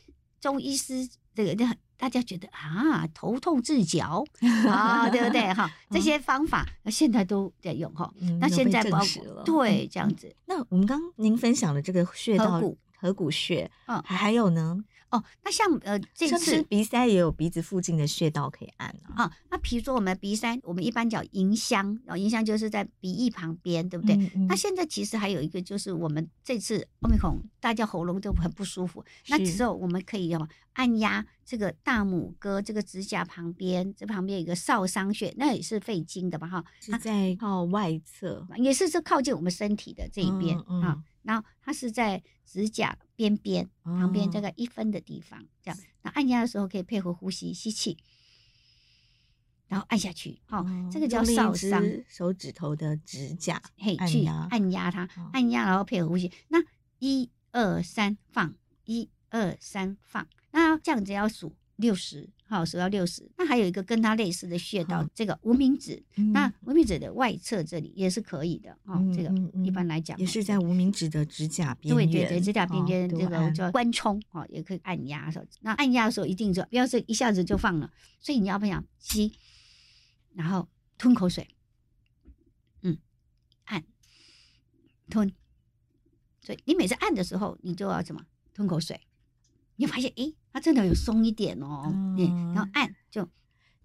中医师这个，大家觉得啊，头痛治脚啊，对不对哈？这些方法现在都在用哈。嗯、那现在包括对这样子。那我们刚刚您分享的这个穴道，合谷，穴，嗯，还有呢？哦，那像呃，这次鼻塞也有鼻子附近的穴道可以按啊。啊，那比如说我们鼻塞，我们一般叫迎香，然后迎香就是在鼻翼旁边，对不对？嗯嗯、那现在其实还有一个，就是我们这次欧米孔，大家喉咙都很不舒服，是那之后我们可以用按压这个大拇哥这个指甲旁边，这旁边有一个少商穴，那也是肺经的吧？哈，是在靠外侧，也是是靠近我们身体的这一边啊。然后它是在指甲边边旁边这个一分的地方，这样。那按压的时候可以配合呼吸，吸气，然后按下去。好，这个叫少商。手指头的指甲，嘿，去按压它，按压然后配合呼吸。那一二三放，一二三放。那这样子要数六十，好，数到六十。那还有一个跟它类似的穴道，这个无名指。嗯那无名指的外侧这里也是可以的哦。嗯这个一般来讲也是在无名指的指甲边缘，对对对，指甲边边这个叫关冲哦，也可以按压。那按压的时候一定就不要是一下子就放了，所以你要不要吸，然后吞口水，嗯，按吞。所以你每次按的时候，你就要怎么吞口水？你就发现，诶，它真的有松一点哦。嗯嗯，然后按就，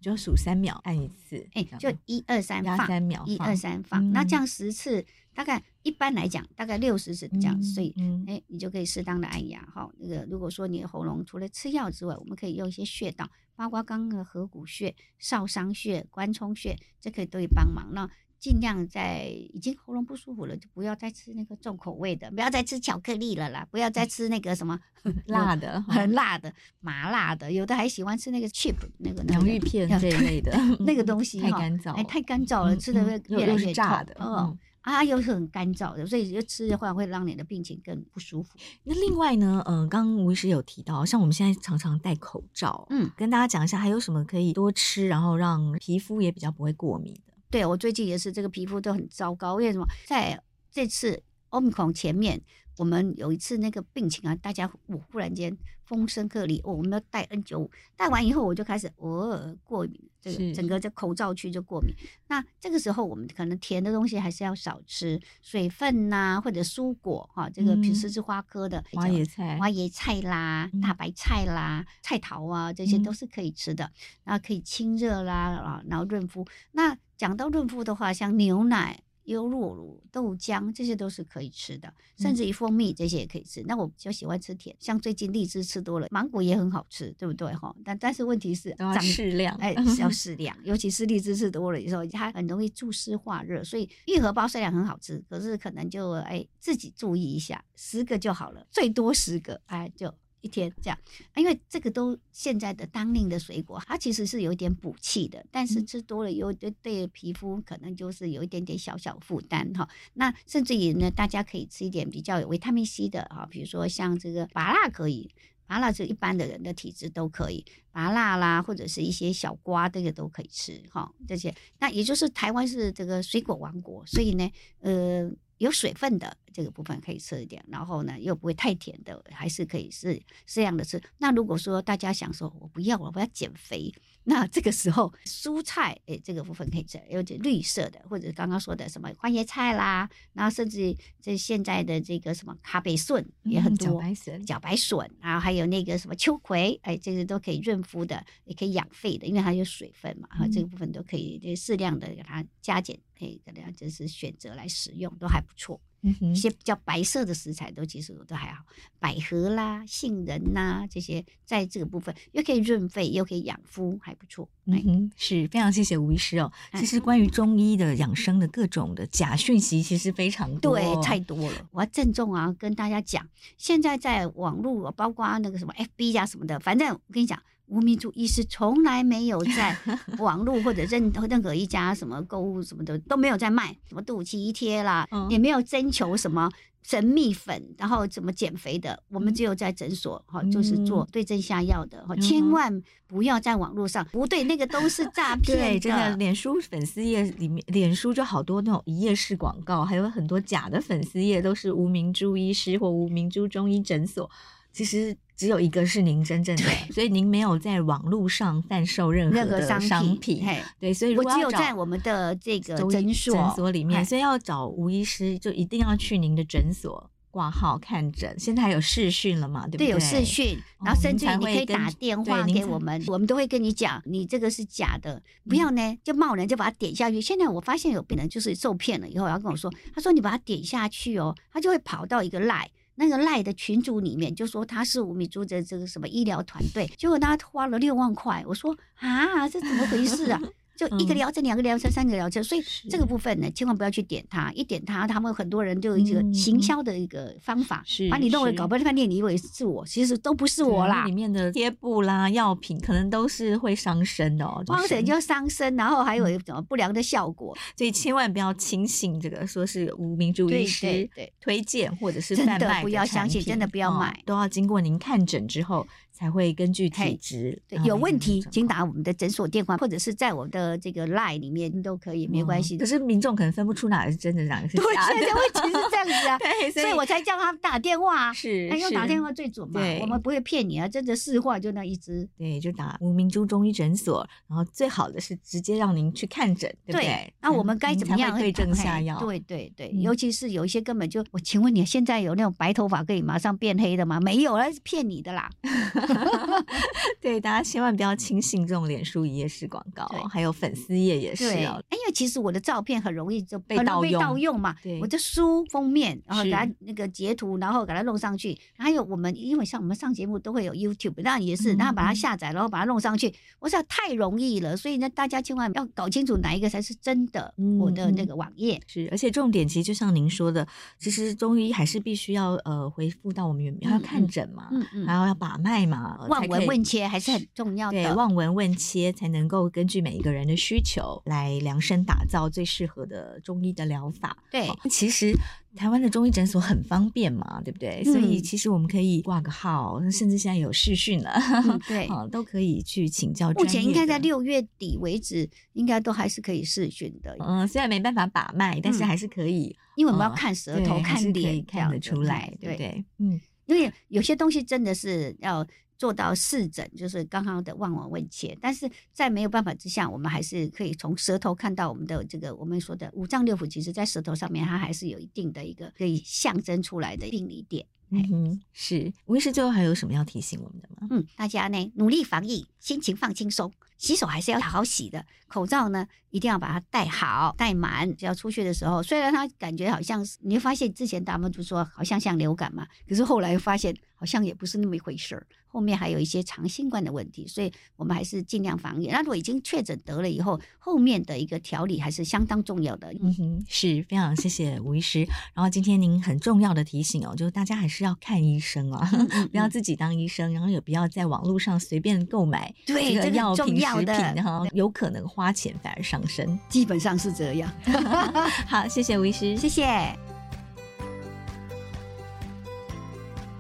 就数三秒按一次，哎，就一二三放，三秒一二三放。嗯那这样十次，大概一般来讲，大概六十次这样，所以。嗯哎，你就可以适当的按压哈。那个如果说你的喉咙除了吃药之外，我们可以用一些穴道，包括刚刚的合谷穴、少商穴、关冲穴，这可以都会帮忙。那尽量在已经喉咙不舒服了，就不要再吃那个重口味的，不要再吃巧克力了啦，不要再吃那个什么 辣的、很辣的、麻辣的，有的还喜欢吃那个 chip 那个洋芋片这一类的那个东 西太干燥了，哎，太干燥了，吃的会越来越痛炸的，嗯嗯。啊，又是很干燥的，所以就吃的话会让你的病情更不舒服。那另外呢，嗯、呃，刚刚吴医师有提到，像我们现在常常戴口罩，嗯，跟大家讲一下，还有什么可以多吃，然后让皮肤也比较不会过敏的？对，我最近也是这个皮肤都很糟糕，为什么？在这次 Omicron 前面，我们有一次那个病情啊，大家我忽然间风声鹤唳，哦，我们要戴 N 九五，戴完以后我就开始偶尔、呃、过敏，这个整个这口罩区就过敏。那这个时候我们可能甜的东西还是要少吃，水分呐、啊、或者蔬果哈、啊，这个十字花科的花椰菜、花椰菜啦、大白菜啦、菜桃啊，这些都是可以吃的，然后可以清热啦啊，然后润肤。那讲到润肤的话，像牛奶。优酪乳、豆浆这些都是可以吃的，甚至于蜂蜜这些也可以吃。嗯、那我比较喜欢吃甜，像最近荔枝吃多了，芒果也很好吃，对不对哈？但但是问题是要适量，哎，要适量，尤其是荔枝吃多了以后，它很容易助湿化热。所以玉荷包虽然很好吃，可是可能就哎自己注意一下，十个就好了，最多十个哎就。一天这样，因为这个都现在的当令的水果，它其实是有一点补气的，但是吃多了又对对皮肤可能就是有一点点小小负担哈。那甚至于呢，大家可以吃一点比较有维他命 C 的哈，比如说像这个芭辣可以，芭辣是一般的人的体质都可以，芭辣啦或者是一些小瓜这个都可以吃哈。这些那也就是台湾是这个水果王国，所以呢，呃。有水分的这个部分可以吃一点，然后呢又不会太甜的，还是可以是适量的吃。那如果说大家想说我不要了，我要减肥，那这个时候蔬菜诶这个部分可以吃，有点绿色的，或者刚刚说的什么花椰菜啦，然后甚至这现在的这个什么咖啡笋也很多，茭白笋、茭白笋，然后还有那个什么秋葵，哎，这个都可以润肤的，也可以养肺的，因为它有水分嘛，哈、嗯，这个部分都可以适量的给它加减。可以，大家就是选择来使用都还不错。嗯哼，一些比较白色的食材都其实都还好，百合啦、杏仁呐这些，在这个部分又可以润肺，又可以养肤，还不错。嗯哼，是非常谢谢吴医师哦。其实关于中医的养生的各种的假讯息，其实非常多，对，太多了。我要郑重啊，跟大家讲，现在在网络，包括那个什么 FB 呀、啊、什么的，反正我跟你讲。吴明珠医师从来没有在 网络或者任任何一家什么购物什么的都没有在卖什么肚脐贴啦，也没有征求什么神秘粉，然后怎么减肥的，我们只有在诊所哈，就是做对症下药的哈，千万不要在网络上，不对，那个都是诈骗。对，真的，脸书粉丝页里面，脸书就好多那种一页式广告，还有很多假的粉丝页，都是吴明珠医师或吴明珠中医诊所。其实只有一个是您真正的，所以您没有在网络上贩售任何的商品。对，所以如果我只有在我们的这个诊所诊所里面，所以要找吴医师，就一定要去您的诊所挂号看诊。现在还有视讯了嘛？对不对？对，有视讯，然后甚至你可以打电话给我们，我们都会跟你讲，你这个是假的，不要呢就贸然就把它点下去。现在我发现有病人就是受骗了以后，要跟我说，他说你把它点下去哦，他就会跑到一个 LINE。那个赖的群组里面就说他是吴米珠的这个什么医疗团队，结果他花了六万块，我说啊，这怎么回事啊？就一个疗程、两个疗程、三个疗程，所以这个部分呢，千万不要去点它。一点它，他们很多人就有一个行销的一个方法，把你认为搞半天，你以为是我，其实都不是我啦。里面的贴布啦、药品，可能都是会伤身的哦。光水就伤身，然后还有什么不良的效果，所以千万不要轻信这个，说是吴明珠医师推荐或者是贩卖，真的不要相信，真的不要买，都要经过您看诊之后。才会根据体质。对，有问题请打我们的诊所电话，或者是在我的这个 LINE 里面都可以，没关系。可是民众可能分不出哪个是真的，哪个是假的。对，现在问题是这样子啊，所以我才叫他打电话。是，因为打电话最准嘛。我们不会骗你啊，真的是话就那一支。对，就打吴明珠中医诊所，然后最好的是直接让您去看诊，对不对？那我们该怎么样对症下药？对对对，尤其是有一些根本就，我请问你，现在有那种白头发可以马上变黑的吗？没有，那是骗你的啦。对，大家千万不要轻信这种脸书一页式广告，还有粉丝页也是哦。因为其实我的照片很容易就被盗用嘛。对，我的书封面，然后给它那个截图，然后给它弄上去。还有我们，因为像我们上节目都会有 YouTube，那也是，然后把它下载，然后把它弄上去。我想太容易了，所以呢，大家千万要搞清楚哪一个才是真的。我的那个网页是，而且重点其实就像您说的，其实中医还是必须要呃回复到我们原要看诊嘛，然后要把脉嘛，望闻问切还是很重要的。对，望闻问切才能够根据每一个人的需求来量身打造最适合的中医的疗法。对，其实台湾的中医诊所很方便嘛，对不对？所以其实我们可以挂个号，甚至现在有视讯了，对，都可以去请教。目前应该在六月底为止，应该都还是可以视讯的。嗯，虽然没办法把脉，但是还是可以，因为我们要看舌头、看脸，可以看得出来，对不对？嗯。因为有些东西真的是要做到四诊，就是刚刚的望闻问切，但是在没有办法之下，我们还是可以从舌头看到我们的这个我们说的五脏六腑，其实在舌头上面，它还是有一定的一个可以象征出来的病理点。嗯哼，是。吴医师最后还有什么要提醒我们的吗？嗯，大家呢努力防疫，心情放轻松，洗手还是要好好洗的，口罩呢一定要把它戴好戴满，只要出去的时候，虽然它感觉好像是，你会发现之前大家都说好像像流感嘛，可是后来发现好像也不是那么一回事儿。后面还有一些长新冠的问题，所以我们还是尽量防疫。那如果已经确诊得了以后，后面的一个调理还是相当重要的。嗯哼，是非常谢谢吴医师。然后今天您很重要的提醒哦，就是大家还是要看医生啊，不要自己当医生，然后也不要在网络上随便购买这个药品食品，然后有可能花钱反而上身。基本上是这样。好，谢谢吴医师，谢谢。